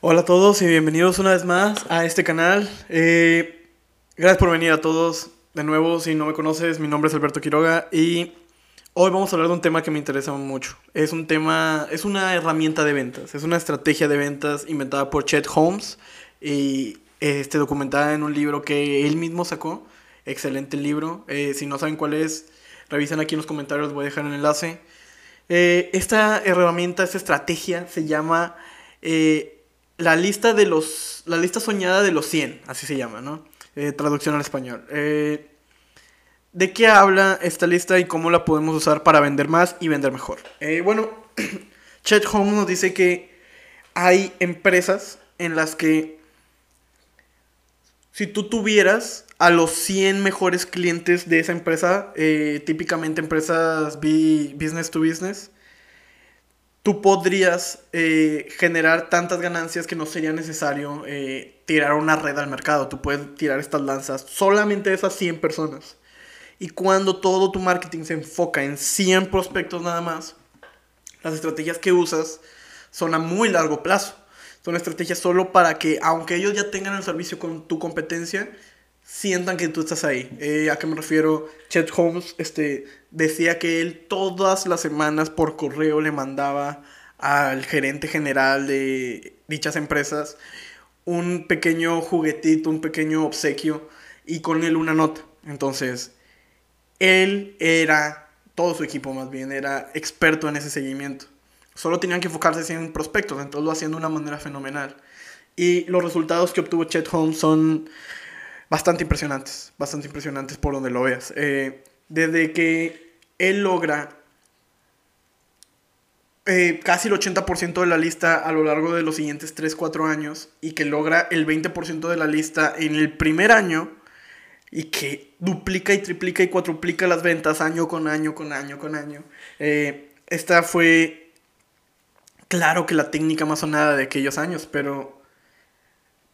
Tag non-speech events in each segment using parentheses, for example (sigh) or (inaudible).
Hola a todos y bienvenidos una vez más a este canal. Eh, gracias por venir a todos. De nuevo, si no me conoces, mi nombre es Alberto Quiroga y hoy vamos a hablar de un tema que me interesa mucho. Es un tema, es una herramienta de ventas, es una estrategia de ventas inventada por Chet Holmes y este, documentada en un libro que él mismo sacó. Excelente libro. Eh, si no saben cuál es, revisen aquí en los comentarios, voy a dejar el enlace. Eh, esta herramienta, esta estrategia se llama la lista de los. La lista soñada de los 100, así se llama, ¿no? Eh, traducción al español. Eh, ¿De qué habla esta lista y cómo la podemos usar para vender más y vender mejor? Eh, bueno, (clears throat) Chet Holmes nos dice que hay empresas en las que si tú tuvieras a los 100 mejores clientes de esa empresa, típicamente empresas business to business, tú podrías eh, generar tantas ganancias que no sería necesario eh, tirar una red al mercado. Tú puedes tirar estas lanzas solamente esas 100 personas. Y cuando todo tu marketing se enfoca en 100 prospectos nada más, las estrategias que usas son a muy largo plazo. Son estrategias solo para que, aunque ellos ya tengan el servicio con tu competencia, sientan que tú estás ahí. Eh, ¿A qué me refiero? Chet Holmes este, decía que él todas las semanas por correo le mandaba al gerente general de dichas empresas un pequeño juguetito, un pequeño obsequio y con él una nota. Entonces, él era, todo su equipo más bien, era experto en ese seguimiento. Solo tenían que enfocarse en prospectos, entonces lo hacían de una manera fenomenal. Y los resultados que obtuvo Chet Holmes son bastante impresionantes, bastante impresionantes por donde lo veas. Eh, desde que él logra eh, casi el 80% de la lista a lo largo de los siguientes 3-4 años y que logra el 20% de la lista en el primer año y que duplica y triplica y cuatruplica las ventas año con año, con año, con año. Eh, esta fue, claro que la técnica más sonada de aquellos años, pero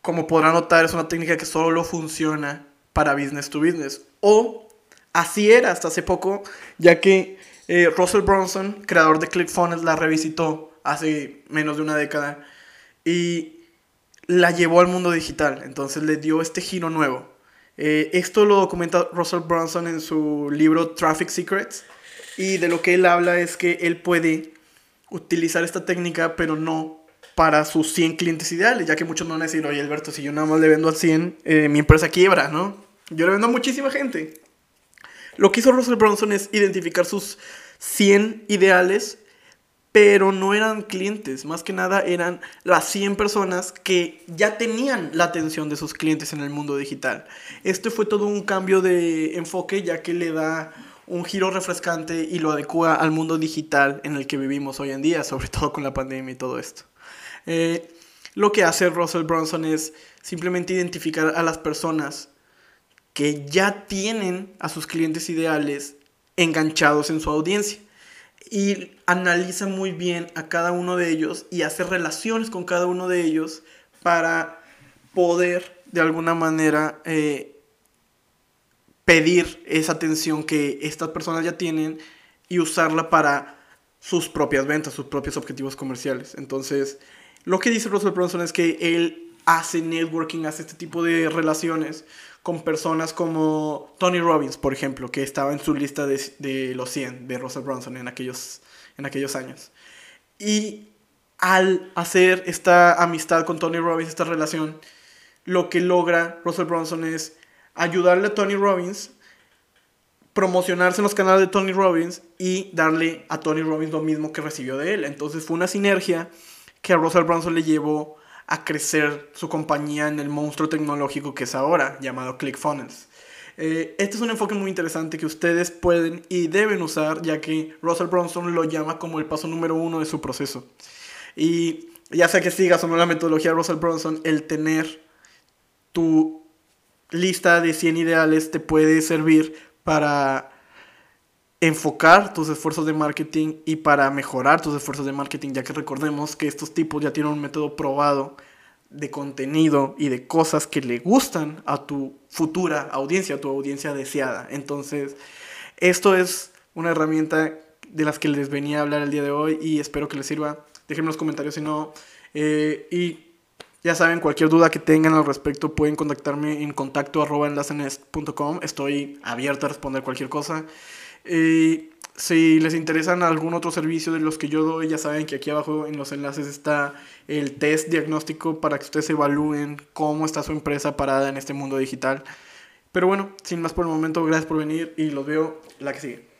como podrán notar, es una técnica que solo funciona para business to business. O así era hasta hace poco, ya que eh, Russell Bronson, creador de ClickFunnels, la revisitó hace menos de una década y la llevó al mundo digital. Entonces le dio este giro nuevo. Eh, esto lo documenta Russell Bronson en su libro Traffic Secrets. Y de lo que él habla es que él puede utilizar esta técnica, pero no para sus 100 clientes ideales, ya que muchos no van a decir, oye Alberto, si yo nada más le vendo al 100, eh, mi empresa quiebra, ¿no? Yo le vendo a muchísima gente. Lo que hizo Russell Bronson es identificar sus 100 ideales, pero no eran clientes, más que nada eran las 100 personas que ya tenían la atención de sus clientes en el mundo digital. Este fue todo un cambio de enfoque, ya que le da un giro refrescante y lo adecua al mundo digital en el que vivimos hoy en día, sobre todo con la pandemia y todo esto. Eh, lo que hace Russell Bronson es simplemente identificar a las personas que ya tienen a sus clientes ideales enganchados en su audiencia y analiza muy bien a cada uno de ellos y hace relaciones con cada uno de ellos para poder de alguna manera eh, pedir esa atención que estas personas ya tienen y usarla para sus propias ventas, sus propios objetivos comerciales. Entonces, lo que dice Russell Bronson es que él hace networking, hace este tipo de relaciones con personas como Tony Robbins, por ejemplo, que estaba en su lista de, los 100 de Russell Bronson en aquellos, en aquellos años. Y al hacer esta amistad con Tony Robbins, esta relación, lo que logra Russell Bronson es ayudarle a Tony Robbins, promocionarse en los canales de Tony Robbins y darle a Tony Robbins lo mismo que recibió de él. Entonces fue una sinergia que a Russell Brunson le llevó a crecer su compañía en el monstruo tecnológico que es ahora, llamado ClickFunnels. Eh, este es un enfoque muy interesante que ustedes pueden y deben usar, ya que Russell Brunson lo llama como el paso número uno de su proceso. Y ya sea que sigas o no la metodología de Russell Brunson, el tener tu lista de 100 ideales te puede servir para enfocar tus esfuerzos de marketing y para mejorar tus esfuerzos de marketing, ya que recordemos que estos tipos ya tienen un método probado de contenido y de cosas que le gustan a tu futura audiencia, a tu audiencia deseada. Entonces, esto es una herramienta de las que les venía a hablar el día de hoy y espero que les sirva. Déjenme en los comentarios si no. Eh, y Ya saben, cualquier duda que tengan al respecto pueden contactarme en contacto arroba enlacenest.com. Estoy abierto a responder cualquier cosa. Y si les interesan algún otro servicio de los que yo doy, ya saben que aquí abajo en los enlaces está el test diagnóstico para que ustedes evalúen cómo está su empresa parada en este mundo digital. Pero bueno, sin más por el momento, gracias por venir y los veo la que sigue.